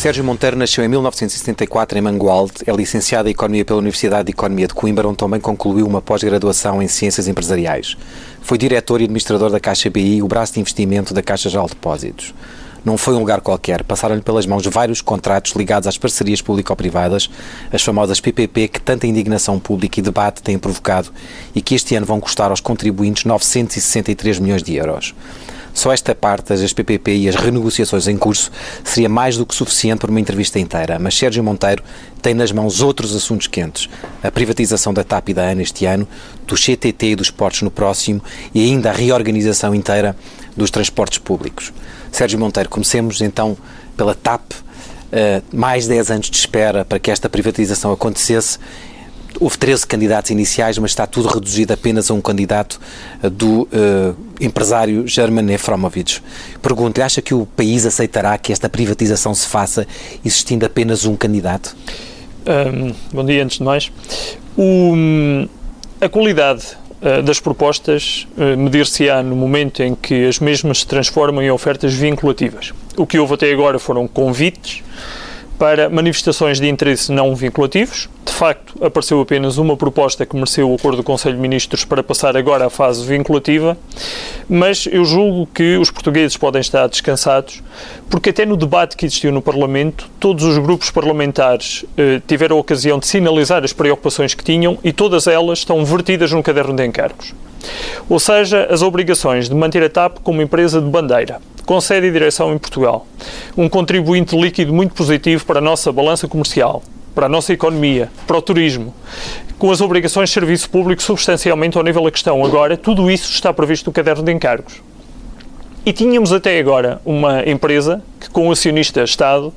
Sérgio Monteiro nasceu em 1974 em Mangualde, é licenciado em Economia pela Universidade de Economia de Coimbra, onde também concluiu uma pós-graduação em Ciências Empresariais. Foi diretor e administrador da Caixa BI, o braço de investimento da Caixa Geral de Depósitos. Não foi um lugar qualquer, passaram-lhe pelas mãos vários contratos ligados às parcerias público-privadas, as famosas PPP que tanta indignação pública e debate têm provocado e que este ano vão custar aos contribuintes 963 milhões de euros. Só esta parte das PPP e as renegociações em curso seria mais do que suficiente para uma entrevista inteira, mas Sérgio Monteiro tem nas mãos outros assuntos quentes. A privatização da TAP e da ANA este ano, do CTT e dos portos no próximo e ainda a reorganização inteira dos transportes públicos. Sérgio Monteiro, comecemos então pela TAP. Uh, mais 10 anos de espera para que esta privatização acontecesse Houve 13 candidatos iniciais, mas está tudo reduzido apenas a um candidato eh, do uh, empresário German Efromovich. Pergunto-lhe, acha que o país aceitará que esta privatização se faça existindo apenas um candidato? Um, bom dia, antes de mais. O, a qualidade uh, das propostas uh, medir-se-á no momento em que as mesmas se transformam em ofertas vinculativas. O que houve até agora foram convites para manifestações de interesse não vinculativos. De facto, apareceu apenas uma proposta que mereceu o acordo do Conselho de Ministros para passar agora à fase vinculativa, mas eu julgo que os portugueses podem estar descansados, porque até no debate que existiu no Parlamento, todos os grupos parlamentares eh, tiveram a ocasião de sinalizar as preocupações que tinham e todas elas estão vertidas no caderno de encargos. Ou seja, as obrigações de manter a TAP como empresa de bandeira, com sede e direção em Portugal. Um contribuinte líquido muito positivo para a nossa balança comercial, para a nossa economia, para o turismo, com as obrigações de serviço público substancialmente ao nível da questão. Agora, tudo isso está previsto no caderno de encargos. E tínhamos até agora uma empresa que, com o acionista Estado,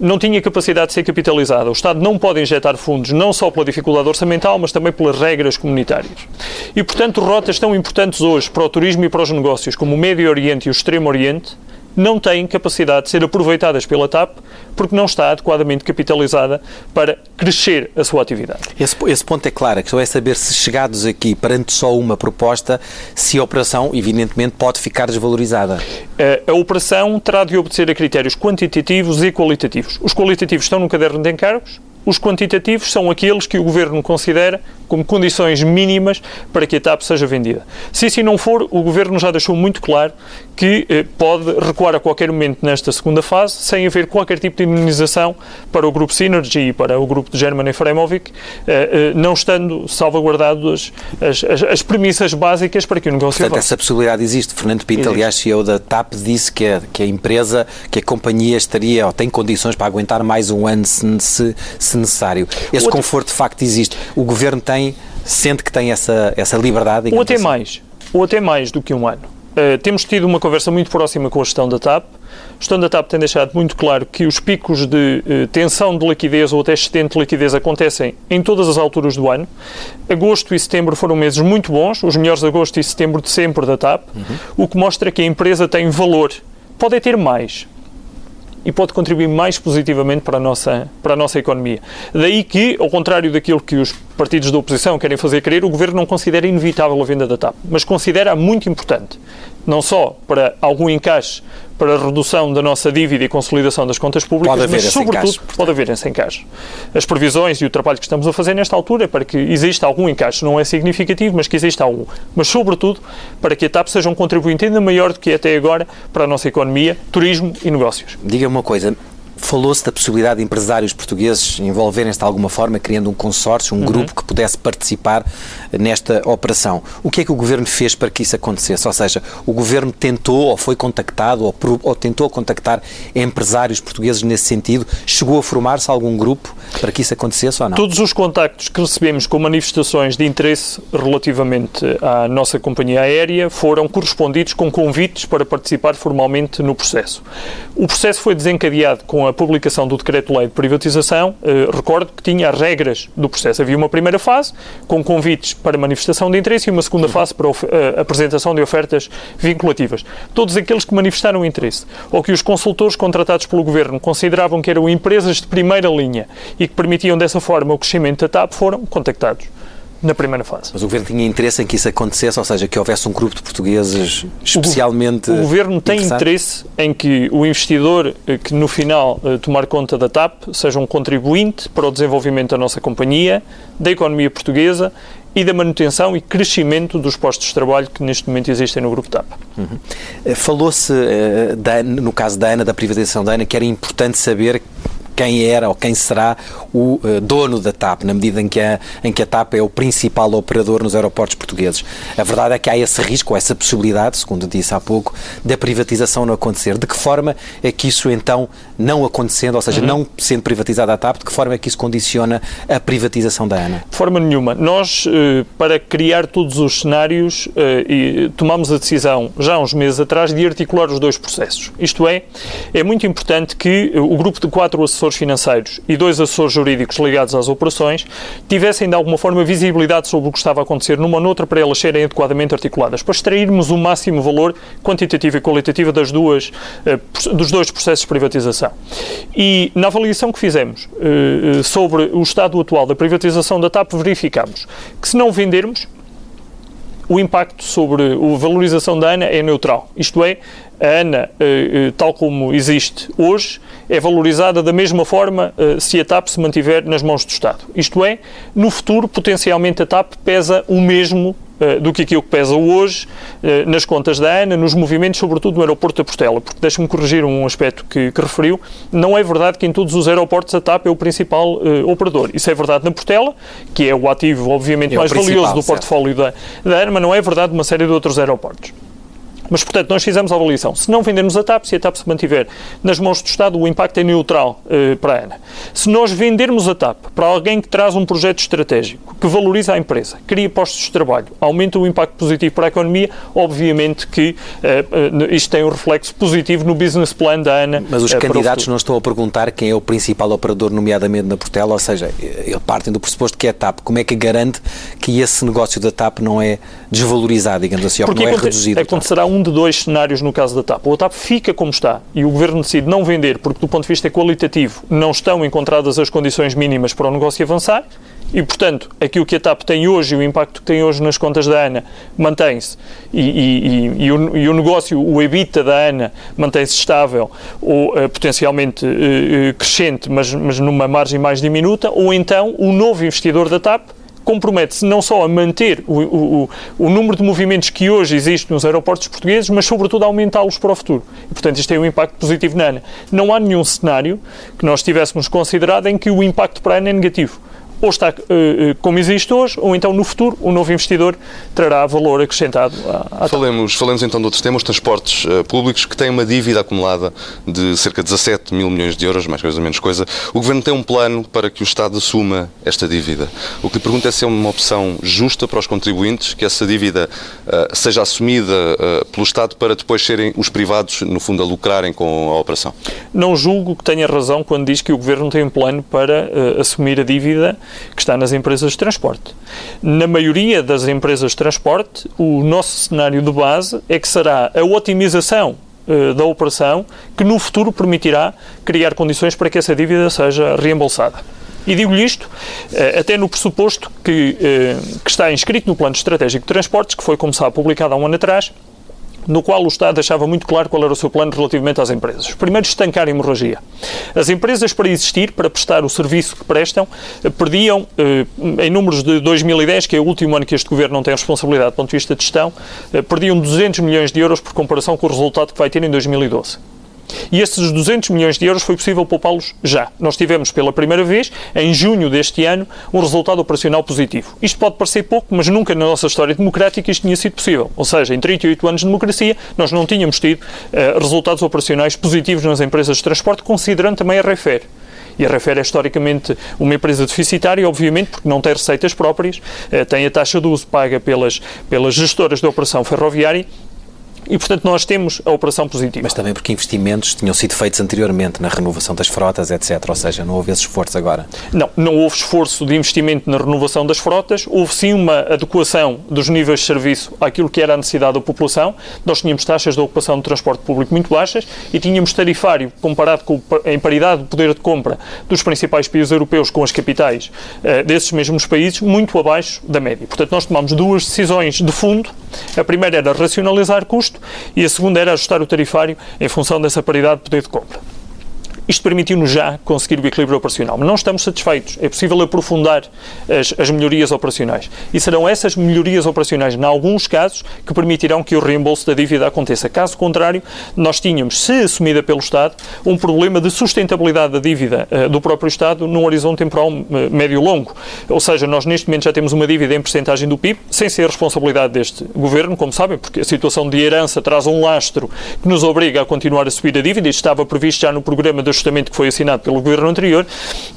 não tinha capacidade de ser capitalizada. O Estado não pode injetar fundos não só pela dificuldade orçamental, mas também pelas regras comunitárias. E, portanto, rotas tão importantes hoje para o turismo e para os negócios, como o Médio Oriente e o Extremo Oriente, não têm capacidade de ser aproveitadas pela TAP porque não está adequadamente capitalizada para crescer a sua atividade. Esse, esse ponto é claro. A questão é saber se chegados aqui perante só uma proposta, se a operação, evidentemente, pode ficar desvalorizada. A, a operação terá de obedecer a critérios quantitativos e qualitativos. Os qualitativos estão no caderno de encargos, os quantitativos são aqueles que o Governo considera como condições mínimas para que a TAP seja vendida. Se assim não for, o Governo já deixou muito claro que eh, pode recuar a qualquer momento nesta segunda fase, sem haver qualquer tipo de indemnização para o Grupo Synergy e para o Grupo de German Efremovic, eh, eh, não estando salvaguardadas as, as, as, premissas básicas para que o negócio Portanto, essa possibilidade existe. Fernando Pinto, existe. aliás, CEO da TAP, disse que a, que a empresa, que a companhia estaria ou tem condições para aguentar mais um ano se, se, se necessário. Esse conforto, de facto, existe. O Governo tem, sente que tem essa, essa liberdade? Ou até assim. mais. Ou até mais do que um ano. Uh, temos tido uma conversa muito próxima com a gestão da TAP. A gestão da TAP tem deixado muito claro que os picos de uh, tensão de liquidez ou até excedente de liquidez acontecem em todas as alturas do ano. Agosto e setembro foram meses muito bons, os melhores agosto e setembro de sempre da TAP, uhum. o que mostra que a empresa tem valor. Pode ter mais, e pode contribuir mais positivamente para a nossa, para a nossa economia. Daí que, ao contrário daquilo que os partidos da oposição querem fazer crer, o Governo não considera inevitável a venda da TAP, mas considera muito importante, não só para algum encaixe para a redução da nossa dívida e consolidação das contas públicas, pode mas sobretudo encaixe, pode haver esse encaixe. As previsões e o trabalho que estamos a fazer nesta altura é para que exista algum encaixe, não é significativo, mas que exista algum. Mas sobretudo para que a TAP seja um contribuinte ainda maior do que é até agora para a nossa economia, turismo e negócios. Diga uma coisa, Falou-se da possibilidade de empresários portugueses envolverem-se de alguma forma, criando um consórcio, um uhum. grupo que pudesse participar nesta operação. O que é que o Governo fez para que isso acontecesse? Ou seja, o Governo tentou ou foi contactado ou, ou tentou contactar empresários portugueses nesse sentido? Chegou a formar-se algum grupo para que isso acontecesse ou não? Todos os contactos que recebemos com manifestações de interesse relativamente à nossa companhia aérea foram correspondidos com convites para participar formalmente no processo. O processo foi desencadeado com a a publicação do decreto-lei de privatização, eh, recordo que tinha as regras do processo. Havia uma primeira fase, com convites para manifestação de interesse, e uma segunda fase para a eh, apresentação de ofertas vinculativas. Todos aqueles que manifestaram interesse, ou que os consultores contratados pelo Governo consideravam que eram empresas de primeira linha e que permitiam dessa forma o crescimento da TAP, foram contactados. Na primeira fase. Mas o Governo tinha interesse em que isso acontecesse, ou seja, que houvesse um grupo de portugueses especialmente. O, o Governo tem interesse em que o investidor eh, que no final eh, tomar conta da TAP seja um contribuinte para o desenvolvimento da nossa companhia, da economia portuguesa e da manutenção e crescimento dos postos de trabalho que neste momento existem no Grupo TAP. Uhum. Eh, falou-se, no caso da ANA, da privatização da ANA, que era importante saber quem era ou quem será o uh, dono da TAP, na medida em que, a, em que a TAP é o principal operador nos aeroportos portugueses. A verdade é que há esse risco, essa possibilidade, segundo disse há pouco, da privatização não acontecer. De que forma é que isso então não acontecendo, ou seja, uhum. não sendo privatizada a TAP, de que forma é que isso condiciona a privatização da ANA? De forma nenhuma. Nós, uh, para criar todos os cenários, uh, tomamos a decisão, já há uns meses atrás, de articular os dois processos. Isto é, é muito importante que o grupo de quatro assessores financeiros e dois assessores jurídicos ligados às operações tivessem de alguma forma visibilidade sobre o que estava a acontecer numa ou noutra para elas serem adequadamente articuladas, para extrairmos o máximo valor quantitativo e qualitativo das duas, eh, dos dois processos de privatização. E na avaliação que fizemos eh, sobre o estado atual da privatização da TAP, verificamos que se não vendermos, o impacto sobre a valorização da ANA é neutral. Isto é, a ANA, eh, tal como existe hoje, é valorizada da mesma forma se a TAP se mantiver nas mãos do Estado. Isto é, no futuro, potencialmente a TAP pesa o mesmo do que aquilo que pesa hoje nas contas da ANA, nos movimentos, sobretudo no aeroporto da Portela, porque deixe-me corrigir um aspecto que, que, referiu, não é verdade que em todos os aeroportos a TAP é o principal uh, operador. Isso é verdade na Portela, que é o ativo, obviamente, é mais valioso do portfólio da, da ANA, mas não é verdade numa série de outros aeroportos. Mas, portanto, nós fizemos a avaliação. Se não vendermos a TAP, se a TAP se mantiver nas mãos do Estado, o impacto é neutral eh, para a ANA. Se nós vendermos a TAP para alguém que traz um projeto estratégico, que valoriza a empresa, cria postos de trabalho, aumenta o impacto positivo para a economia, obviamente que eh, eh, isto tem um reflexo positivo no business plan da ANA. Mas os candidatos não estão a perguntar quem é o principal operador, nomeadamente na Portela, ou seja, eles partem do pressuposto que é a TAP. Como é que garante que esse negócio da TAP não é desvalorizado, digamos assim, ou que não é reduzido? Acontecerá um um de dois cenários no caso da TAP. Ou a TAP fica como está e o Governo decide não vender porque, do ponto de vista qualitativo, não estão encontradas as condições mínimas para o negócio avançar, e, portanto, aquilo que a TAP tem hoje, o impacto que tem hoje nas contas da ANA, mantém-se. E, e, e, o, e, o, negócio, o EBITDA da ANA, mantém-se estável ou uh, potencialmente uh, crescente, mas, mas numa margem mais diminuta. Ou então, o novo investidor da TAP compromete-se não só a manter o, o, o, número de movimentos que hoje existe nos aeroportos portugueses, mas sobretudo a aumentá-los para o futuro. E, portanto, isto tem um impacto positivo na ANA. Não há nenhum cenário que nós tivéssemos considerado em que o impacto para a ANA é negativo ou está uh, como existe hoje, ou então no futuro o novo investidor trará valor acrescentado à, à falemos, falemos então de outros temas, transportes uh, públicos que têm uma dívida acumulada de cerca de 17 mil milhões de euros, mais coisa ou menos coisa. O Governo tem um plano para que o Estado assuma esta dívida. O que lhe pergunto é se é uma opção justa para os contribuintes que essa dívida uh, seja assumida pelo Estado para depois serem os privados, no fundo, a lucrarem com a operação. Não julgo que tenha razão quando diz que o Governo tem um plano para assumir a dívida que está nas empresas de transporte. Na maioria das empresas de transporte, o nosso cenário de base é que será a otimização uh, da operação que no futuro permitirá criar condições para que essa dívida seja reembolsada. E digo-lhe isto uh, até no pressuposto que, uh, que está inscrito no Plano Estratégico de Transportes, que foi, como sabe, publicado há um ano atrás, no qual o Estado deixava muito claro qual era o seu plano relativamente às empresas. Primeiro, estancar a hemorragia. As empresas, para existir, para prestar o serviço que prestam, perdiam, eh, em números de 2010, que é o último ano que este Governo não tem responsabilidade do ponto de vista de gestão, eh, perdiam 200 milhões de euros por comparação com o resultado que vai ter em 2012. E esses 200 milhões de euros foi possível poupá-los já. Nós tivemos pela primeira vez, em junho deste ano, um resultado operacional positivo. Isto pode parecer pouco, mas nunca na nossa história democrática isto tinha sido possível. Ou seja, em 38 anos de democracia, nós não tínhamos tido uh, resultados operacionais positivos nas empresas de transporte, considerando também a Refer. E a Refer é historicamente uma empresa deficitária, obviamente, porque não tem receitas próprias, uh, tem a taxa de uso paga pelas, pelas gestoras da operação ferroviária E, portanto, nós temos a operação positiva. Mas também porque investimentos tinham sido feitos anteriormente na renovação das frotas, etc. Ou seja, não houve esse esforço agora. Não, não houve esforço de investimento na renovação das frotas, houve sim uma adequação dos níveis de serviço àquilo que era a necessidade da população. Nós tínhamos taxas de ocupação do transporte público muito baixas e tínhamos tarifário comparado com, em paridade de poder de compra dos principais países europeus com as capitais uh, desses mesmos países muito abaixo da média. Portanto, nós tomamos duas decisões de fundo. A primeira era racionalizar custo e a segunda era ajustar o tarifário em função dessa paridade de poder de compra. Isto permitiu-nos já conseguir o equilíbrio operacional, mas não estamos satisfeitos. É possível aprofundar as, as, melhorias operacionais. E serão essas melhorias operacionais, em alguns casos, que permitirão que o reembolso da dívida aconteça. Caso contrário, nós tínhamos, se assumida pelo Estado, um problema de sustentabilidade da dívida uh, do próprio Estado num horizonte temporal uh, médio-longo. Ou seja, nós neste momento já temos uma dívida em percentagem do PIB, sem ser responsabilidade deste governo, como sabem, porque a situação de herança traz um lastro que nos obriga a continuar a subir a dívida. Isto estava previsto já no programa das ajustamento que foi assinado pelo governo anterior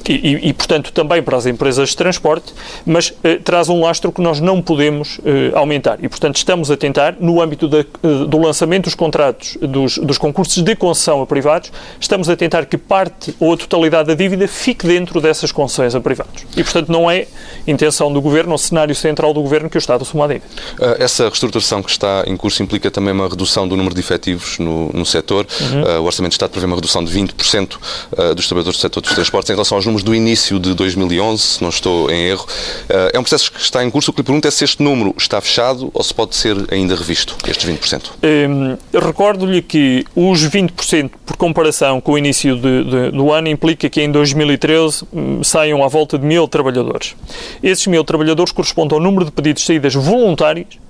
e, e, e portanto, também para as empresas de transporte, mas eh, traz um lastro que nós não podemos eh, aumentar. E, portanto, estamos a tentar, no âmbito da, eh, do lançamento dos contratos, dos, dos concursos de concessão a privados, estamos a tentar que parte ou a totalidade da dívida fique dentro dessas concessões a privados. E, portanto, não é intenção do governo, ou cenário central do governo, que o Estado assuma a dívida. Uh, essa reestruturação que está em curso implica também uma redução do número de efetivos no, no setor. Uhum. Uh, o Orçamento de Estado prevê uma redução de 20% uh, dos trabalhadores do setor dos transportes em relação aos números do início de 2011, se não estou em erro. Uh, é um processo que está em curso. O que lhe pergunto é se este número está fechado ou se pode ser ainda revisto, estes 20%. Um, Recordo-lhe que os 20%, por comparação com o início de, de, do ano, implica que em 2013 um, saiam à volta de mil trabalhadores. Esses mil trabalhadores correspondem ao número de pedidos de saídas voluntárias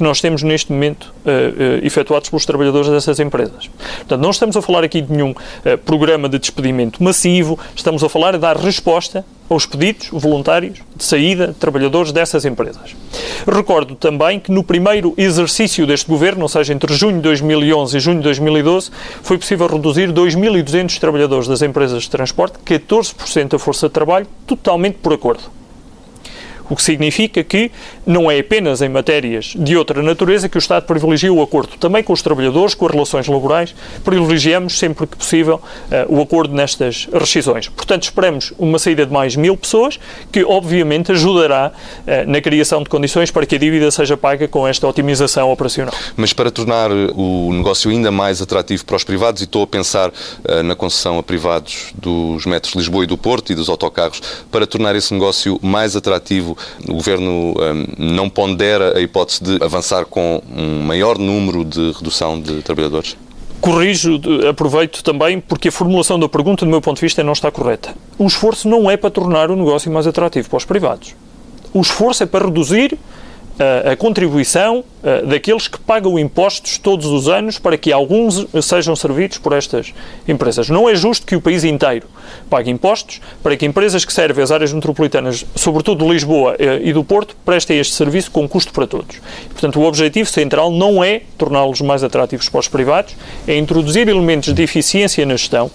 que nós temos neste momento uh, uh, efetuados pelos trabalhadores dessas empresas. Portanto, não estamos a falar aqui de nenhum uh, programa de despedimento massivo, estamos a falar de dar resposta aos pedidos voluntários de saída de trabalhadores dessas empresas. Recordo também que no primeiro exercício deste governo, ou seja, entre junho de 2011 e junho de 2012, foi possível reduzir 2.200 trabalhadores das empresas de transporte, 14% da força de trabalho, totalmente por acordo. O que significa que não é apenas em matérias de outra natureza que o Estado privilegia o acordo. Também com os trabalhadores, com as relações laborais, privilegiamos sempre que possível uh, o acordo nestas rescisões. Portanto, esperamos uma saída de mais mil pessoas, que obviamente ajudará uh, na criação de condições para que a dívida seja paga com esta otimização operacional. Mas para tornar o negócio ainda mais atrativo para os privados, e estou a pensar uh, na concessão a privados dos metros de Lisboa e do Porto e dos autocarros, para tornar esse negócio mais atrativo, o Governo um, não pondera a hipótese de avançar com um maior número de redução de trabalhadores? Corrijo, aproveito também, porque a formulação da pergunta, do meu ponto de vista, não está correta. O esforço não é para tornar o negócio mais atrativo para os privados. O esforço é para reduzir a contribuição daqueles que pagam impostos todos os anos para que alguns sejam servidos por estas empresas. Não é justo que o país inteiro pague impostos para que empresas que servem as áreas metropolitanas, sobretudo de Lisboa e do Porto, prestem este serviço com custo para todos. Portanto, o objetivo central não é torná-los mais atrativos para os privados, é introduzir elementos de eficiência na gestão.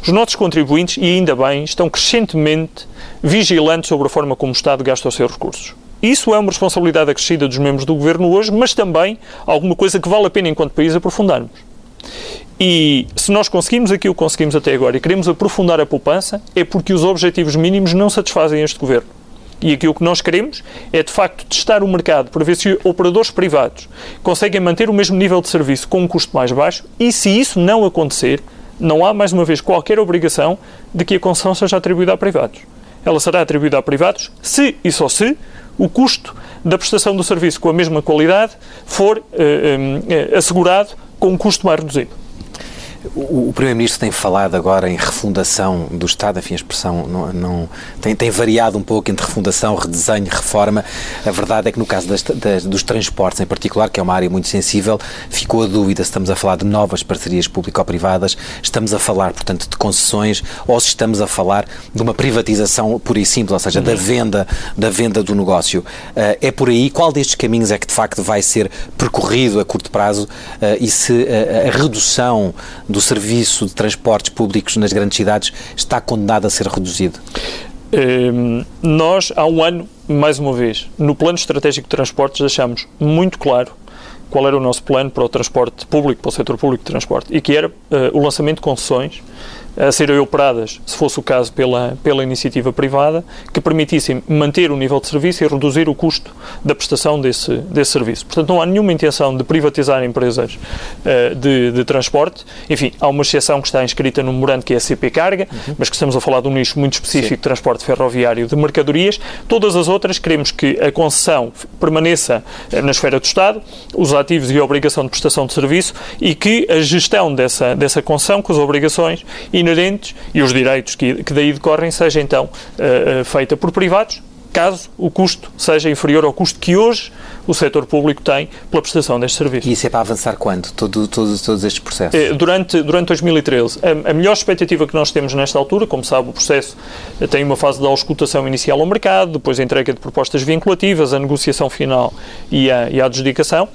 Os nossos contribuintes, e ainda bem, estão crescentemente vigilantes sobre a forma como o Estado gasta os seus recursos. Isso é uma responsabilidade acrescida dos membros do governo hoje, mas também alguma coisa que vale a pena, enquanto país, aprofundarmos. E se nós conseguimos aquilo que conseguimos até agora e queremos aprofundar a poupança, é porque os objetivos mínimos não satisfazem este governo. E aquilo que nós queremos é, de facto, testar o mercado para ver se operadores privados conseguem manter o mesmo nível de serviço com um custo mais baixo e, se isso não acontecer, não há, mais uma vez, qualquer obrigação de que a concessão seja atribuída a privados. Ela será atribuída a privados se e só se o custo da prestação do serviço com a mesma qualidade for eh, eh, assegurado com um custo mais reduzido. O, o Primeiro-Ministro tem falado agora em refundação do Estado, enfim, a expressão não, não tem, tem, variado um pouco entre refundação, redesenho, reforma. A verdade é que no caso das, das, dos transportes em particular, que é uma área muito sensível, ficou a dúvida se estamos a falar de novas parcerias público-privadas, estamos a falar, portanto, de concessões ou se estamos a falar de uma privatização pura e simples, ou seja, da venda, da venda do negócio. Uh, é por aí, qual destes caminhos é que de facto vai ser percorrido a curto prazo uh, e se uh, a redução do serviço de transportes públicos nas grandes cidades está condenado a ser reduzido? Um, nós, há um ano, mais uma vez, no Plano Estratégico de Transportes, deixamos muito claro qual era o nosso plano para o transporte público, para o setor público de transporte, e que era uh, o lançamento de concessões a serem operadas, se fosse o caso, pela, pela iniciativa privada, que permitissem manter o nível de serviço e reduzir o custo da prestação desse, desse serviço. Portanto, não há nenhuma intenção de privatizar empresas uh, de, de, transporte. Enfim, há uma exceção que está inscrita no memorando, que é a CP Carga, uhum. mas que estamos a falar de um nicho muito específico Sim. de transporte ferroviário de mercadorias. Todas as outras, queremos que a concessão permaneça uh, na esfera do Estado, os ativos e a obrigação de prestação de serviço e que a gestão dessa, dessa concessão, com as obrigações e inerentes e os direitos que, que daí decorrem seja então uh, feita por privados, caso o custo seja inferior ao custo que hoje o setor público tem pela prestação deste serviço. E isso é para avançar quando? Todo, todos, todos estes processos? Eh, durante, durante 2013. A, a, melhor expectativa que nós temos nesta altura, como sabe, o processo tem uma fase de auscultação inicial ao mercado, depois a entrega de propostas vinculativas, a negociação final e a, e a adjudicação.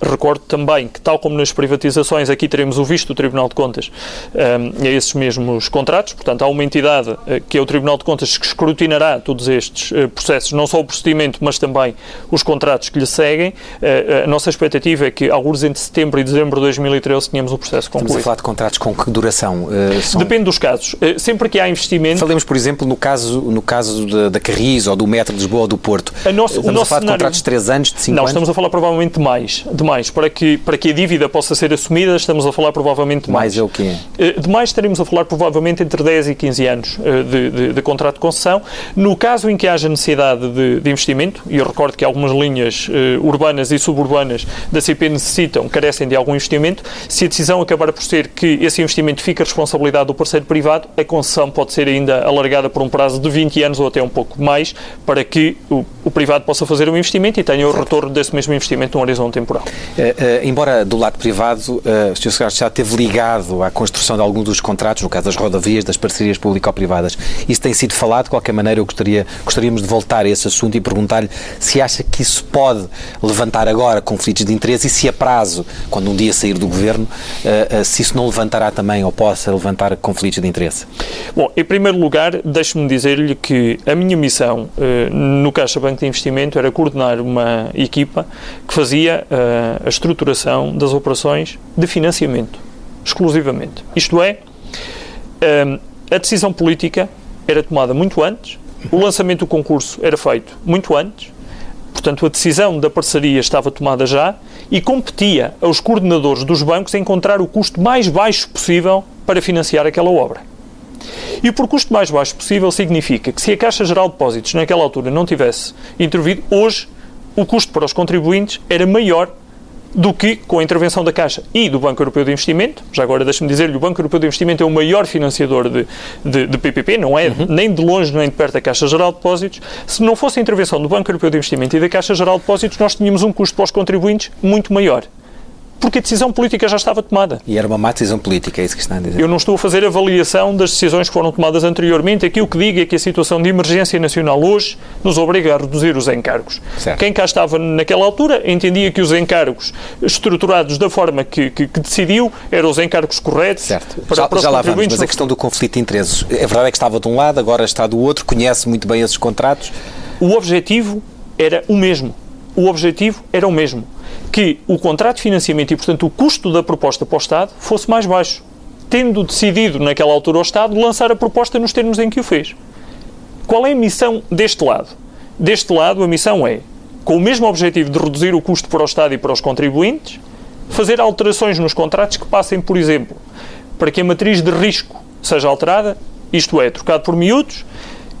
Recordo também que, tal como nas privatizações, aqui teremos o visto do Tribunal de Contas um, a esses mesmos contratos. Portanto, há uma entidade uh, que é o Tribunal de Contas que escrutinará todos estes uh, processos, não só o procedimento, mas também os contratos que lhe seguem. Uh, a nossa expectativa é que, alguns entre setembro e dezembro de 2013, tenhamos o processo concluído. Estamos a falar de contratos com que duração? São... Depende dos casos. sempre que há investimento... Falemos, por exemplo, no caso, no caso da, da Carris ou do Metro de Lisboa ou do Porto. A nosso, estamos o nosso a falar cenário... de contratos de 3 anos, de 5 não, anos? Não, estamos a falar provavelmente de mais. De mais. Para que, para que a dívida possa ser assumida, estamos a falar provavelmente mais. Mais é o quê? Eh, de mais estaremos a falar provavelmente entre 10 e 15 anos eh, de, de, de contrato de concessão. No caso em que haja necessidade de, de investimento, e eu recordo que algumas linhas uh, urbanas e suburbanas da CP necessitam, carecem de algum investimento, se a decisão acabar por ser que esse investimento fica a responsabilidade do parceiro privado, a concessão pode ser ainda alargada por um prazo de 20 anos ou até um pouco mais, para que o, o privado possa fazer um investimento e tenha o retorno desse mesmo investimento num horizonte temporal. Uh, uh, embora do lado privado, uh, o Sr. Secretário já esteve ligado à construção de alguns dos contratos, no caso das rodovias, das parcerias público-privadas. Isso tem sido falado, de qualquer maneira, eu gostaria, gostaríamos de voltar a esse assunto e perguntar-lhe se acha que isso pode levantar agora conflitos de interesse e se a prazo, quando um dia sair do governo, se isso não levantará também ou possa levantar conflitos de interesse. Bom, em primeiro lugar, deixe-me dizer-lhe que a minha missão no Caixa Banco de Investimento era coordenar uma equipa que fazia a estruturação das operações de financiamento, exclusivamente. Isto é, um, a decisão política era tomada muito antes, o lançamento do concurso era feito muito antes, portanto, a decisão da parceria estava tomada já e competia aos coordenadores dos bancos encontrar o custo mais baixo possível para financiar aquela obra. E por custo mais baixo possível significa que se a Caixa Geral de Depósitos naquela altura não tivesse intervido, hoje o custo para os contribuintes era maior do que com a intervenção da Caixa e do Banco Europeu de Investimento. Já agora, deixe-me dizer-lhe, o Banco Europeu de Investimento é o maior financiador de, de, de PPP, não é uhum. nem de longe nem de perto da Caixa Geral de Depósitos. Se não fosse a intervenção do Banco Europeu de Investimento e da Caixa Geral de Depósitos, nós tínhamos um custo para os contribuintes muito maior porque a decisão política já estava tomada. E era uma má decisão política, é isso que está a dizer? Eu não estou a fazer avaliação das decisões que foram tomadas anteriormente. Aqui o que digo é que a situação de emergência nacional hoje nos obriga a reduzir os encargos. Certo. Quem cá estava naquela altura entendia que os encargos estruturados da forma que, que, que decidiu eram os encargos corretos. Certo. Para, já, já lá vamos, mas a questão do conflito de interesses. É verdade é que estava de um lado, agora está do outro, conhece muito bem esses contratos. O objetivo era o mesmo. O objetivo era o mesmo que o contrato de financiamento e, portanto, o custo da proposta para o Estado fosse mais baixo, tendo decidido naquela altura o Estado lançar a proposta nos termos em que o fez. Qual é a missão deste lado? Deste lado, a missão é, com o mesmo objetivo de reduzir o custo para o Estado e para os contribuintes, fazer alterações nos contratos que passem, por exemplo, para que a matriz de risco seja alterada, isto é, trocado por miúdos,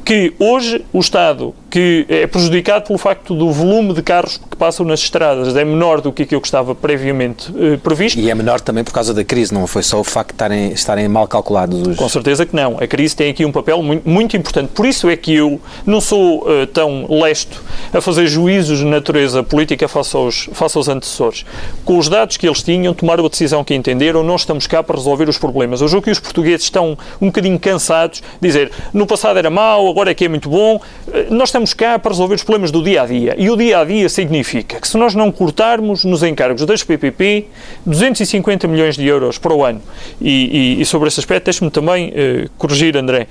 que hoje o Estado que é prejudicado pelo facto do volume de carros que passam nas estradas é menor do que aquilo que estava previamente eh, previsto. E é menor também por causa da crise, não foi só o facto de estarem, estarem mal calculados os... Com certeza que não. A crise tem aqui um papel muito, muito importante. Por isso é que eu não sou uh, tão lesto a fazer juízos de natureza política face aos, face aos antecessores. Com os dados que eles tinham, tomaram a decisão que entenderam, não estamos cá para resolver os problemas. Eu julgo que os portugueses estão um bocadinho cansados de dizer no passado era mau, agora é que é muito bom. Uh, nós estamos estamos cá para resolver os problemas do dia a dia. E o dia a dia significa que se nós não cortarmos nos encargos das PPP 250 milhões de euros para o ano, e, e, e sobre esse aspecto, deixe-me também uh, corrigir, André.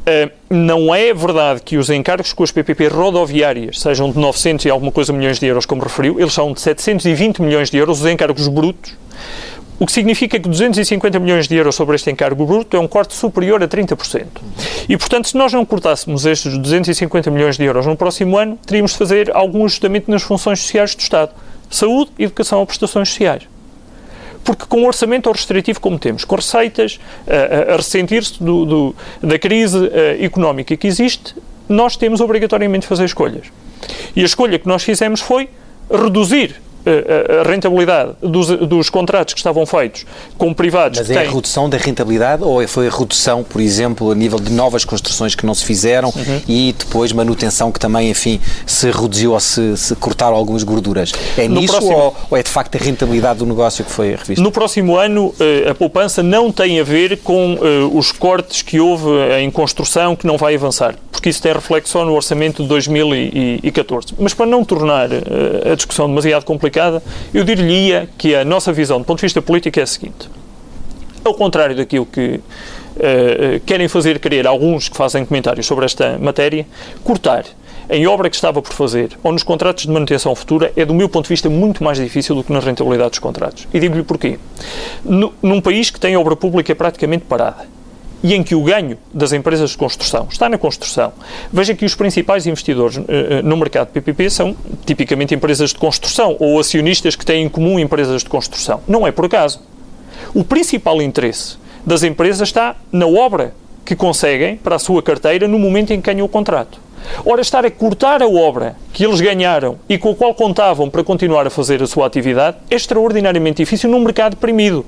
Uh, não é verdade que os encargos com as PPP rodoviárias sejam de 900 e alguma coisa milhões de euros, como referiu, eles são de 720 milhões de euros, os encargos brutos o que significa que 250 milhões de euros sobre este encargo bruto é um corte superior a 30%. E, portanto, se nós não cortássemos estes 250 milhões de euros no próximo ano, teríamos de fazer algum ajustamento nas funções sociais do Estado. Saúde, educação ou prestações sociais porque com o orçamento restritivo como temos, com receitas a, a ressentir-se da crise uh, económica que existe, nós temos obrigatoriamente de fazer escolhas. E a escolha que nós fizemos foi reduzir a rentabilidade dos, dos, contratos que estavam feitos com privados. Mas é têm... a redução da rentabilidade ou foi a redução, por exemplo, a nível de novas construções que não se fizeram uhum. e depois manutenção que também, enfim, se reduziu ou se, se cortaram algumas gorduras? É no nisso próximo... ou, ou, é de facto a rentabilidade do negócio que foi revista? No próximo ano, eh, a poupança não tem a ver com os cortes que houve em construção que não vai avançar, porque isso tem reflexão no orçamento de 2014. Mas para não tornar a discussão demasiado complicada, complicada, eu diria que a nossa visão, do ponto de vista político, é a seguinte. Ao contrário daquilo que uh, querem fazer crer alguns que fazem comentários sobre esta matéria, cortar em obra que estava por fazer ou nos contratos de manutenção futura é, do meu ponto de vista, muito mais difícil do que na rentabilidade dos contratos. E digo-lhe porquê. No, num país que tem obra pública praticamente parada, e em que o ganho das empresas de construção está na construção. Veja que os principais investidores uh, no mercado PPP são tipicamente empresas de construção ou acionistas que têm em comum empresas de construção. Não é por acaso. O principal interesse das empresas está na obra que conseguem para a sua carteira no momento em que ganham o contrato. Ora, estar a cortar a obra que eles ganharam e com a qual contavam para continuar a fazer a sua atividade é extraordinariamente difícil num mercado deprimido.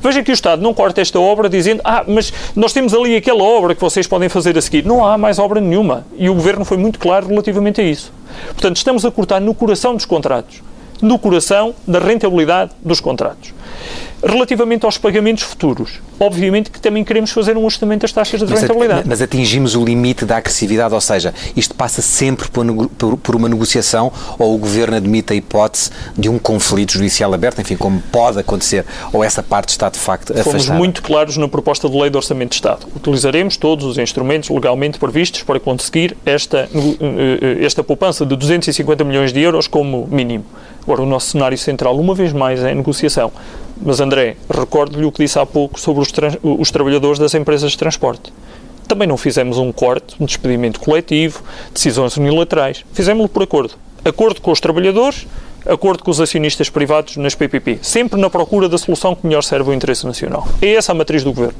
Veja que o Estado não corta esta obra dizendo ah, mas nós temos ali aquela obra que vocês podem fazer a seguir. Não há mais obra nenhuma. E o Governo foi muito claro relativamente a isso. Portanto, estamos a cortar no coração dos contratos, no coração da rentabilidade dos contratos. Relativamente aos pagamentos futuros, obviamente que também queremos fazer um ajustamento das taxas de mas, rentabilidade. Mas atingimos o limite da agressividade, ou seja, isto passa sempre por, por, por, uma negociação ou o Governo admite a hipótese de um conflito judicial aberto, enfim, como pode acontecer, ou essa parte está de facto afastada? Fomos muito claros na proposta de lei de Orçamento de Estado. Utilizaremos todos os instrumentos legalmente previstos para conseguir esta, eh, eh, esta poupança de 250 milhões de euros como mínimo. Agora, o nosso cenário central, uma vez mais, é a negociação. Mas, André, recordo-lhe o que disse há pouco sobre os, os trabalhadores das empresas de transporte. Também não fizemos um corte, um despedimento coletivo, decisões unilaterais. Fizemos-lo por acordo. Acordo com os trabalhadores, acordo com os acionistas privados nas PPP. Sempre na procura da solução que melhor serve o interesse nacional. É essa a matriz do Governo.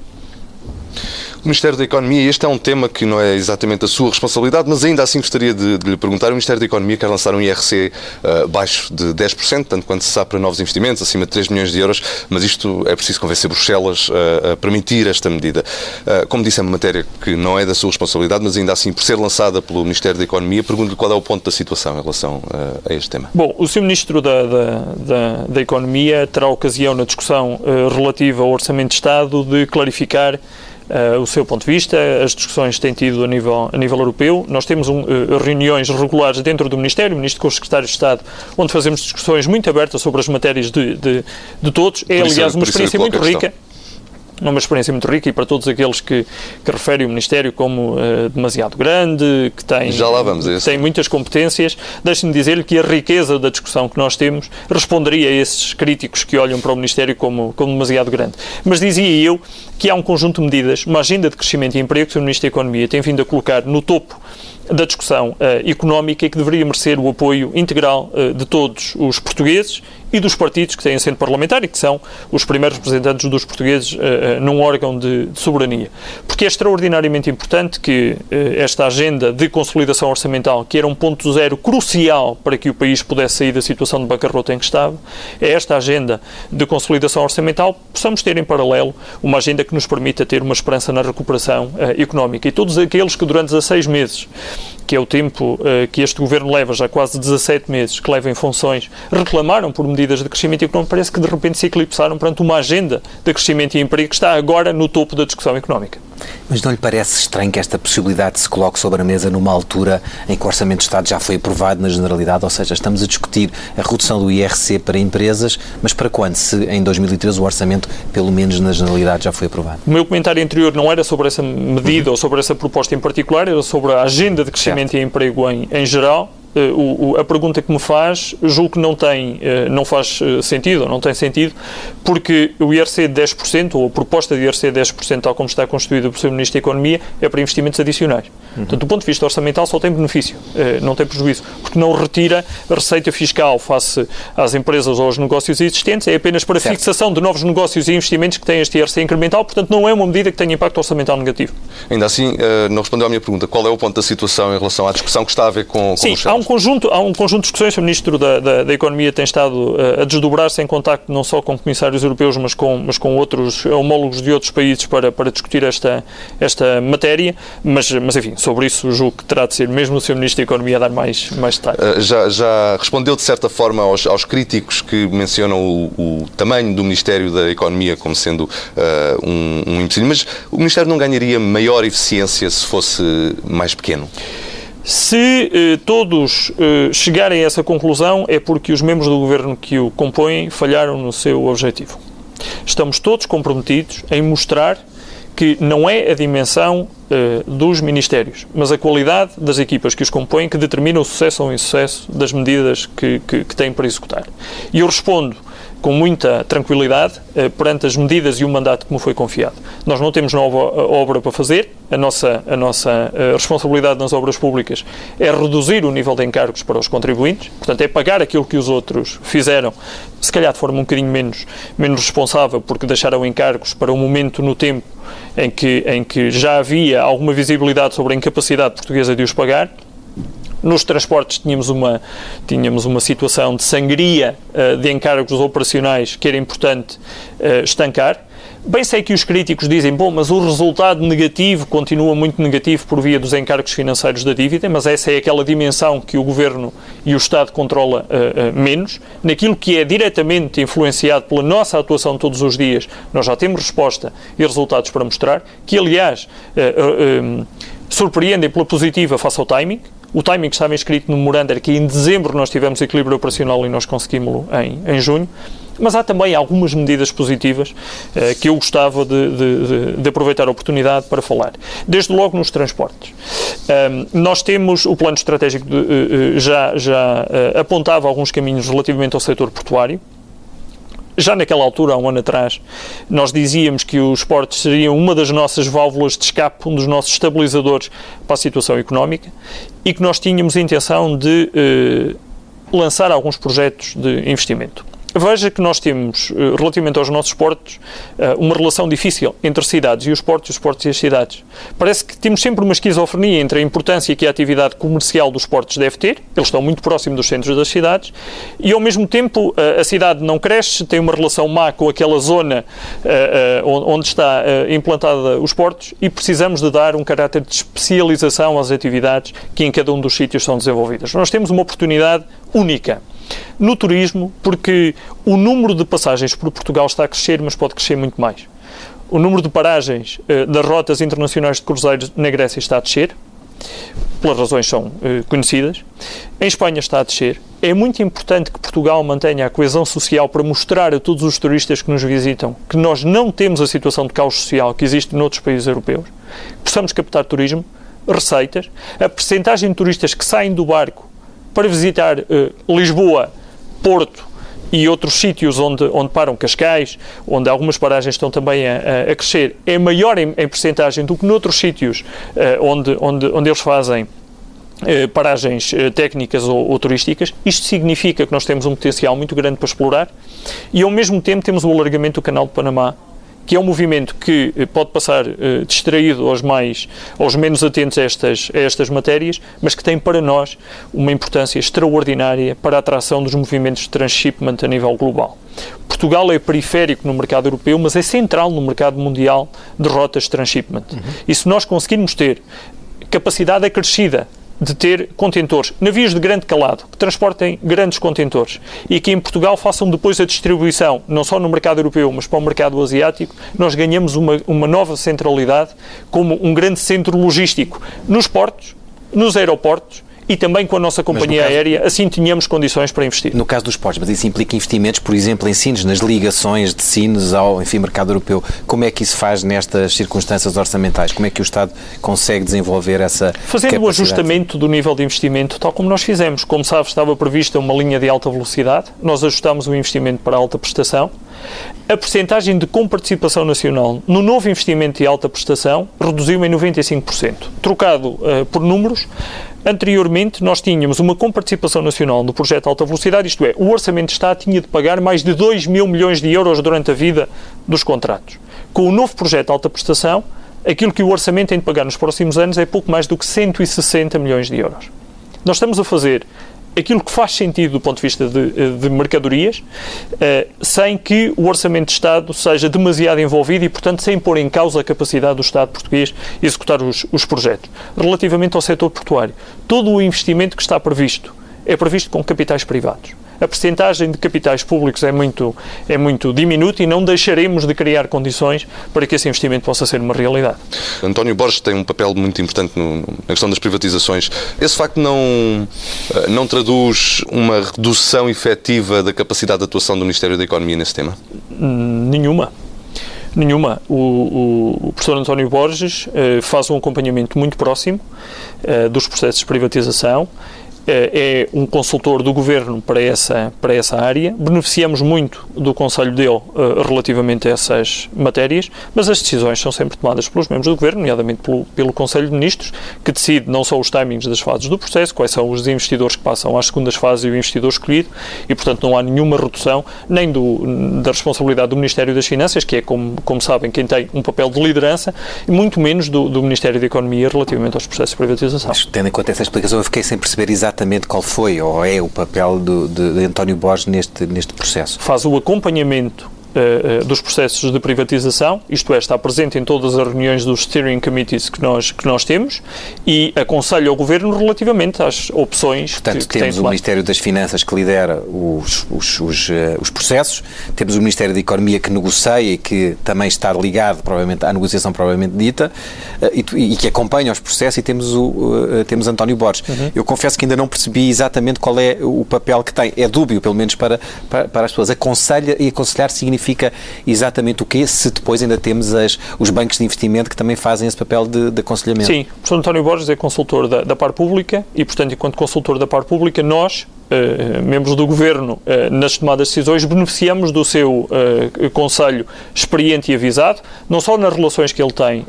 O Ministério da Economia, este é um tema que não é exatamente a sua responsabilidade, mas ainda assim gostaria de, de lhe perguntar. O Ministério da Economia quer lançar um IRC uh, eh, baixo de 10%, tanto quanto se sabe para novos investimentos, acima de 3 milhões de euros, mas isto é preciso convencer Bruxelas uh, a permitir esta medida. Uh, como disse, é uma matéria que não é da sua responsabilidade, mas ainda assim, por ser lançada pelo Ministério da Economia, pergunto-lhe qual é o ponto da situação em relação a este tema. Bom, o Sr. Ministro da, da, da, da Economia terá ocasião na discussão relativa ao Orçamento de Estado de clarificar uh, o seu ponto de vista, as discussões que têm tido a nível, a nível europeu. Nós temos um, uh, reuniões regulares dentro do Ministério, o Ministro com o Secretário de Estado, onde fazemos discussões muito abertas sobre as matérias de, de, de todos. É, aliás, uma experiência muito rica uma experiência muito rica e para todos aqueles que, que referem o Ministério como uh, demasiado grande, que tem, Já lá vamos a tem muitas competências, deixe-me dizer-lhe que a riqueza da discussão que nós temos responderia a esses críticos que olham para o Ministério como, como demasiado grande. Mas dizia eu que há um conjunto de medidas, uma agenda de crescimento e emprego que o Ministro da Economia tem vindo a colocar no topo da discussão uh, económica e que deveria merecer o apoio integral uh, de todos os portugueses e dos partidos que têm assento parlamentar e que são os primeiros representantes dos portugueses uh, num órgão de, de, soberania. Porque é extraordinariamente importante que uh, esta agenda de consolidação orçamental, que era um ponto zero crucial para que o país pudesse sair da situação de bancarrota em que estava, é esta agenda de consolidação orçamental, possamos ter em paralelo uma agenda que nos permita ter uma esperança na recuperação uh, económica. E todos aqueles que durante 16 meses que é o tempo uh, que este governo leva, já quase 17 meses, que leva em funções, reclamaram por medidas de crescimento económico, parece que de repente se eclipsaram perante uma agenda de crescimento e emprego que está agora no topo da discussão económica. Mas não lhe parece estranho que esta possibilidade se coloque sobre a mesa numa altura em que o Orçamento de Estado já foi aprovado na Generalidade? Ou seja, estamos a discutir a redução do IRC para empresas, mas para quando? Se em 2013 o Orçamento, pelo menos na Generalidade, já foi aprovado. O meu comentário anterior não era sobre essa medida uhum. ou sobre essa proposta em particular, era sobre a agenda de crescimento certo. e emprego em, em geral o, o, a pergunta que me faz, julgo que não tem, eh, não faz eh, sentido, ou não tem sentido, porque o IRC de 10%, ou a proposta de IRC de 10%, tal como está constituída por Sr. Ministro da Economia, é para investimentos adicionais. Uhum. Portanto, do ponto de vista orçamental, só tem benefício, não tem prejuízo, porque não retira a receita fiscal face às empresas ou aos negócios existentes, é apenas para certo. fixação de novos negócios e investimentos que têm este IRC incremental, portanto, não é uma medida que tenha impacto orçamental negativo. Ainda assim, não respondeu à minha pergunta. Qual é o ponto da situação em relação à discussão que está a ver com, com Sim, há um conjunto, há um conjunto de discussões. O Ministro da, da, da Economia tem estado uh, a desdobrar-se em contacto não só com comissários europeus, mas com, mas com outros homólogos de outros países para, para discutir esta, esta matéria. Mas, mas, enfim, sobre isso julgo que terá de ser mesmo o Sr. Ministro da Economia a dar mais, mais detalhes. Uh, já, já respondeu, de certa forma, aos, aos críticos que mencionam o, o, tamanho do Ministério da Economia como sendo uh, um, um empecilho. Mas o Ministério não ganharia maior eficiência se fosse mais pequeno? Se eh, todos eh, chegarem a essa conclusão, é porque os membros do governo que o compõem falharam no seu objetivo. Estamos todos comprometidos em mostrar que não é a dimensão eh, dos ministérios, mas a qualidade das equipas que os compõem que determina o sucesso ou o insucesso das medidas que, que, que têm para executar. E eu respondo com muita tranquilidade eh, perante as medidas e o mandato que me foi confiado. Nós não temos nova eh, obra para fazer, a nossa, a nossa eh, responsabilidade nas obras públicas é reduzir o nível de encargos para os contribuintes, portanto, é pagar aquilo que os outros fizeram, se calhar de forma um bocadinho menos, menos responsável, porque deixaram encargos para um momento no tempo em que, em que já havia alguma visibilidade sobre a incapacidade portuguesa de os pagar nos transportes tínhamos uma, tínhamos uma situação de sangria uh, de encargos operacionais que era importante uh, estancar. Bem sei que os críticos dizem, bom, mas o resultado negativo continua muito negativo por via dos encargos financeiros da dívida, mas essa é aquela dimensão que o Governo e o Estado controla uh, menos. Naquilo que é diretamente influenciado pela nossa atuação todos os dias, nós já temos resposta e resultados para mostrar, que aliás uh, surpreendem pela positiva face ao timing, o timing estava inscrito no memorando era que em dezembro nós tivemos equilíbrio operacional e nós conseguimos-lo em, em junho. Mas há também algumas medidas positivas eh, que eu gostava de, de, de, aproveitar a oportunidade para falar. Desde logo nos transportes. Um, nós temos, o plano estratégico de, uh, já, já uh, apontava alguns caminhos relativamente ao setor portuário já naquela altura, há um ano atrás, nós dizíamos que os portos seriam uma das nossas válvulas de escape, um dos nossos estabilizadores para a situação económica e que nós tínhamos a intenção de eh, lançar alguns projetos de investimento. Veja que nós temos, eh, relativamente aos nossos portos, eh, uma relação difícil entre cidades e os portos, os portos e as cidades. Parece que temos sempre uma esquizofrenia entre a importância que a atividade comercial dos portos deve ter, eles estão muito próximos dos centros das cidades, e ao mesmo tempo eh, a cidade não cresce, tem uma relação má com aquela zona onde está implantada os portos e precisamos de dar um caráter de especialização às atividades que em cada um dos sítios são desenvolvidas. Nós temos uma oportunidade única no turismo, porque o número de passagens por Portugal está a crescer, mas pode crescer muito mais. O número de paragens uh, das rotas internacionais de cruzeiros na Grécia está a descer, pelas razões são uh, conhecidas. Em Espanha está a descer. É muito importante que Portugal mantenha a coesão social para mostrar a todos os turistas que nos visitam que nós não temos a situação de caos social que existe noutros países europeus. Possamos captar turismo, receitas. A percentagem de turistas que saem do barco para visitar uh, Lisboa, Porto e outros sítios onde, onde param Cascais, onde algumas paragens estão também a, a crescer, é maior em, em percentagem do que noutros sítios uh, onde, onde, onde eles fazem uh, paragens técnicas ou, ou, turísticas. Isto significa que nós temos um potencial muito grande para explorar e, ao mesmo tempo, temos o alargamento do canal de Panamá que é um movimento que eh, pode passar uh, distraído aos mais, aos menos atentos a estas, a estas matérias, mas que tem para nós uma importância extraordinária para a atração dos movimentos de transshipment a nível global. Portugal é periférico no mercado europeu, mas é central no mercado mundial de rotas de transshipment. Uhum. E se nós conseguirmos ter capacidade acrescida de ter contentores, navios de grande calado, que transportem grandes contentores. E que em Portugal façam depois a distribuição, não só no mercado europeu, mas para o mercado asiático, nós ganhamos uma, uma nova centralidade como um grande centro logístico. Nos portos, nos aeroportos e também com a nossa companhia caso, aérea, assim tínhamos condições para investir. No caso dos portos, mas isso implica investimentos, por exemplo, em Sines, nas ligações de Sines ao enfim, mercado europeu. Como é que isso faz nestas circunstâncias orçamentais? Como é que o Estado consegue desenvolver essa Fazendo o ajustamento do nível de investimento, tal como nós fizemos. Como sabe, estava prevista uma linha de alta velocidade, nós ajustamos o investimento para alta prestação. A percentagem de comparticipação nacional no novo investimento de alta prestação reduziu em 95%. Trocado uh, por números, Anteriormente, nós tínhamos uma comparticipação nacional no projeto Alta Velocidade, isto é, o Orçamento de Estado tinha de pagar mais de 2 mil milhões de euros durante a vida dos contratos. Com o novo projeto Alta Prestação, aquilo que o Orçamento tem de pagar nos próximos anos é pouco mais do que 160 milhões de euros. Nós estamos a fazer aquilo que faz sentido do ponto de vista de, de mercadorias, uh, sem que o Orçamento de Estado seja demasiado envolvido e, portanto, sem pôr em causa a capacidade do Estado português executar os, os projetos. Relativamente ao setor portuário, todo o investimento que está previsto é previsto com capitais privados a percentagem de capitais públicos é muito, é muito diminuta e não deixaremos de criar condições para que esse investimento possa ser uma realidade. António Borges tem um papel muito importante no, na questão das privatizações. Esse facto não, eh, não traduz uma redução efetiva da capacidade de atuação do Ministério da Economia nesse tema? Nenhuma. Nenhuma. O, o, o, professor António Borges eh, faz um acompanhamento muito próximo eh, dos processos de privatização é um consultor do governo para essa, para essa área. Beneficiamos muito do conselho dele uh, relativamente a essas matérias, mas as decisões são sempre tomadas pelos membros do governo, nomeadamente pelo, pelo Conselho de Ministros, que decide não só os timings das fases do processo, quais são os investidores que passam às segundas fases e o investidor escolhido, e portanto não há nenhuma redução nem do, da responsabilidade do Ministério das Finanças, que é, como, como sabem, quem tem um papel de liderança, e muito menos do, do Ministério da Economia relativamente aos processos de privatização. Mas, tendo em conta essa explicação, eu fiquei sem perceber exatamente exatamente qual foi ou é o papel do, de, de António Borges neste, neste processo? Faz o acompanhamento uh, dos processos de privatização, isto é, está presente em todas as reuniões dos steering committees que nós, que nós temos e aconselha o Governo relativamente às opções Portanto, que, que temos o Ministério das Finanças que lidera os, os, os, uh, os, processos, temos o Ministério da Economia que negocia e que também está ligado provavelmente à negociação provavelmente dita uh, e, e, que acompanha os processos e temos, o, temos António Borges. Uhum. Eu confesso que ainda não percebi exatamente qual é o papel que tem. É dúbio, pelo menos para, para, para as pessoas. Aconselha e aconselhar significa significa exatamente o quê, se depois ainda temos as, os bancos de investimento que também fazem esse papel de, de aconselhamento. Sim, o professor António Borges é consultor da, da par pública e, portanto, enquanto consultor da par pública, nós, Uh, membros do Governo, uh, nas tomadas de decisões, beneficiamos do seu uh, Conselho experiente e avisado, não só nas relações que ele tem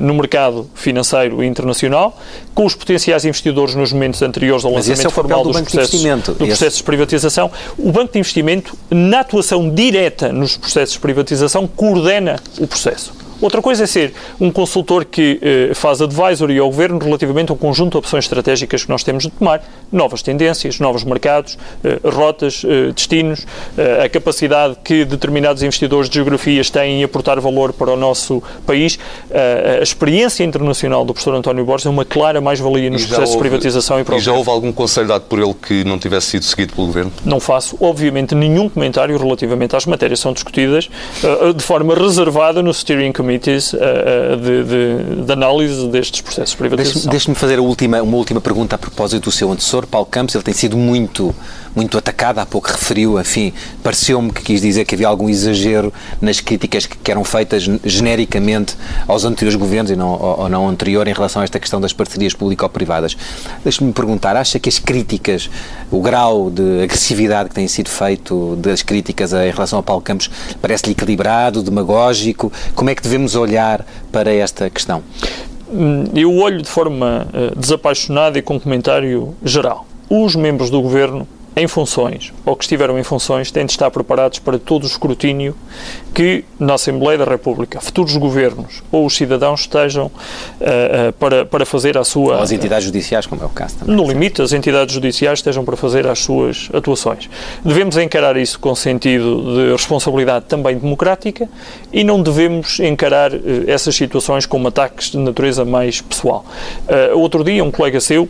no mercado financeiro e internacional, com os potenciais investidores nos momentos anteriores ao lançamento é formal do dos processos, do processo de privatização. O Banco de Investimento, na atuação direta nos processos de privatização, coordena o processo. Outra coisa é ser um consultor que eh, faz advisory ao Governo relativamente a um conjunto de opções estratégicas que nós temos de tomar, novas tendências, novos mercados, eh, rotas, eh, destinos, eh, a capacidade que determinados investidores de geografias têm em aportar valor para o nosso país. Eh, a experiência internacional do professor António Borges é uma clara mais-valia nos processos houve, de privatização e E já houve algum conselho dado por ele que não tivesse sido seguido pelo Governo? Não faço, obviamente, nenhum comentário relativamente às matérias que são discutidas eh, de forma reservada no Steering Committee comittees uh, de, de, de, análise destes processos de privatização. Deixe-me fazer última, uma última pergunta a propósito do seu antecessor, Paulo Campos. Ele tem sido muito, muito atacado, há pouco referiu, enfim, pareceu-me que quis dizer que havia algum exagero nas críticas que, eram feitas genericamente aos anteriores governos e não, ou, não anterior em relação a esta questão das parcerias público-privadas. Deixe-me perguntar, acha que as críticas, o grau de agressividade que tem sido feito das críticas em relação a Paulo Campos parece-lhe equilibrado, demagógico? Como é que devemos devemos olhar para esta questão? Hum, eu olho de forma uh, desapaixonada e com comentário geral. Os membros do governo em funções ou que estiveram em funções têm de estar preparados para todo o escrutínio que na Assembleia da República, futuros governos ou os cidadãos estejam uh, uh, para, para fazer a sua. Ou as entidades judiciais, como é o caso também. No limite, as entidades judiciais estejam para fazer as suas atuações. Devemos encarar isso com sentido de responsabilidade também democrática e não devemos encarar uh, essas situações como ataques de natureza mais pessoal. outro dia, um colega seu,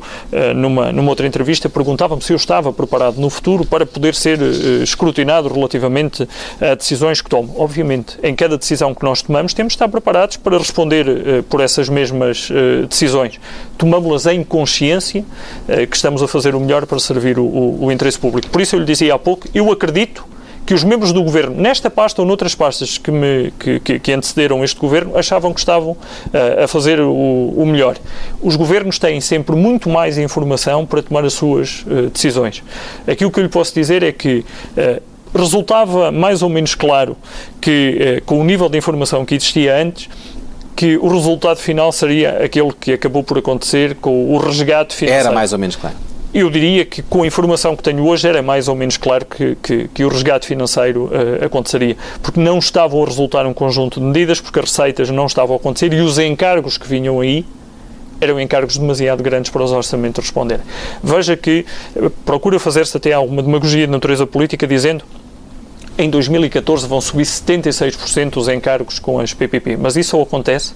numa, numa outra entrevista, perguntava-me se eu estava preparado no futuro para poder ser escrutinado relativamente a decisões que tomo obviamente, em cada decisão que nós tomamos, temos de estar preparados para responder uh, por essas mesmas uh, decisões. Tomámos-las em consciência uh, que estamos a fazer o melhor para servir o, o, o interesse público. Por isso eu lhe dizia há pouco, eu acredito que os membros do governo, nesta pasta ou noutras pastas que, me, que, que, que antecederam este governo, achavam que estavam uh, a fazer o, o, melhor. Os governos têm sempre muito mais informação para tomar as suas uh, decisões. Aquilo que eu lhe posso dizer é que uh, resultava mais ou menos claro que, eh, com o nível de informação que existia antes, que o resultado final seria aquele que acabou por acontecer com o resgate financeiro. Era mais ou menos claro. Eu diria que com a informação que tenho hoje era mais ou menos claro que, que, que o resgate financeiro uh, aconteceria, porque não estavam a resultar um conjunto de medidas, porque as receitas não estavam a acontecer e os encargos que vinham aí eram encargos demasiado grandes para os orçamentos responderem. Veja que uh, procura fazer-se até alguma demagogia de natureza política dizendo em 2014 vão subir 76% os encargos com as PPP, mas isso só acontece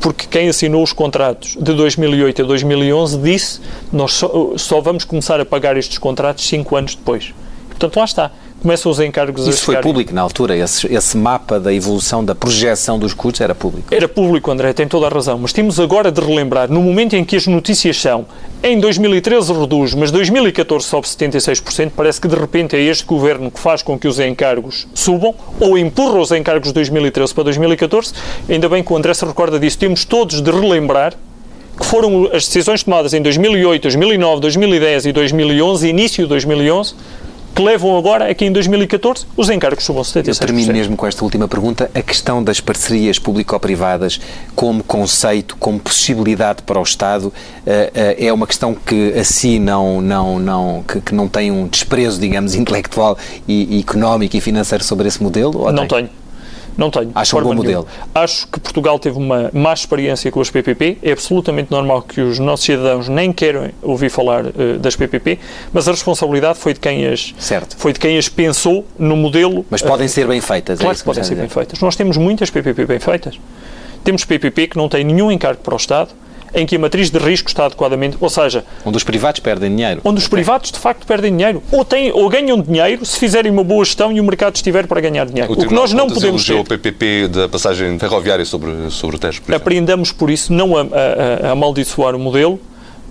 porque quem assinou os contratos de 2008 a 2011 disse nós só, só vamos começar a pagar estes contratos cinco anos depois. Portanto, lá está começam os encargos Isso a foi público na altura? Esse, esse, mapa da evolução, da projeção dos custos era público? Era público, André, tem toda a razão. Mas temos agora de relembrar, no momento em que as notícias são em 2013 reduz, mas 2014 sobe 76%, parece que de repente é este governo que faz com que os encargos subam ou empurra os encargos de 2013 para 2014. Ainda bem que o André se recorda disso. Temos todos de relembrar que foram as decisões tomadas em 2008, 2009, 2010 e 2011, início de 2011, que levam agora a que em 2014 os encargos subam 76%. Eu termino mesmo com esta última pergunta. A questão das parcerias público-privadas como conceito, como possibilidade para o Estado, eh, eh, é uma questão que assim não, não, não, que, que não tem um desprezo, digamos, intelectual e, e económico e financeiro sobre esse modelo? não tem? tenho. Não tenho. Acho um bom modelo? Acho que Portugal teve uma má experiência com as PPP. É absolutamente normal que os nossos cidadãos nem queiram ouvir falar uh, das PPP, mas a responsabilidade foi de quem as certo. foi de quem as pensou no modelo. Mas podem uh, ser bem feitas. É claro é que podem ser bem feitas. Nós temos muitas PPP bem feitas. Temos PPP que não têm nenhum encargo para o Estado em que a matriz de risco está adequadamente, ou seja... Onde os privados perdem dinheiro. Onde os privados, de facto, perdem dinheiro. Ou, têm, ou ganham dinheiro se fizerem uma boa gestão e o mercado estiver para ganhar dinheiro. O, o que nós não podemos ter... o PPP da passagem ferroviária sobre, sobre o Tejo, por Apreendamos, por isso, não a, a, a amaldiçoar o modelo,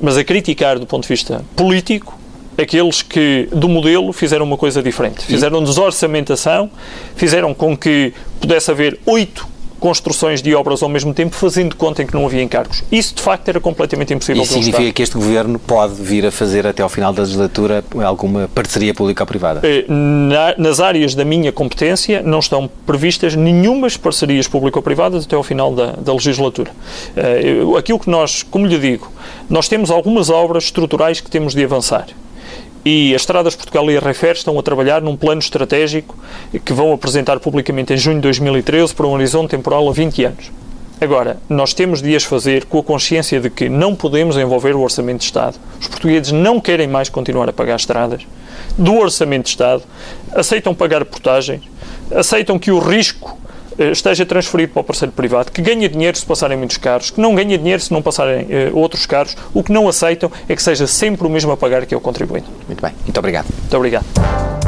mas a criticar do ponto de vista político aqueles que do modelo fizeram uma coisa diferente. Fizeram desorçamentação, fizeram com que pudesse haver oito construções de obras ao mesmo tempo, fazendo conta em que não havia encargos. Isso, de facto, era completamente impossível. Isso significa que este Governo pode vir a fazer até ao final da legislatura alguma parceria pública-privada? Eh, na, nas áreas da minha competência não estão previstas nenhumas parcerias público-privadas até ao final da, da legislatura. Uh, aquilo que nós, como lhe digo, nós temos algumas obras estruturais que temos de avançar e as Estradas Portugal e a Refer estão a trabalhar num plano estratégico que vão apresentar publicamente em junho de 2013 para um horizonte temporal a 20 anos. Agora, nós temos de as fazer com a consciência de que não podemos envolver o Orçamento de Estado. Os portugueses não querem mais continuar a pagar estradas do Orçamento de Estado, aceitam pagar portagens, aceitam que o risco esteja transferido para o parceiro privado, que ganha dinheiro se passarem muitos carros, que não ganha dinheiro se não passarem uh, outros carros. O que não aceitam é que seja sempre o mesmo a pagar que é o contribuinte. Muito bem. Muito obrigado. Muito obrigado.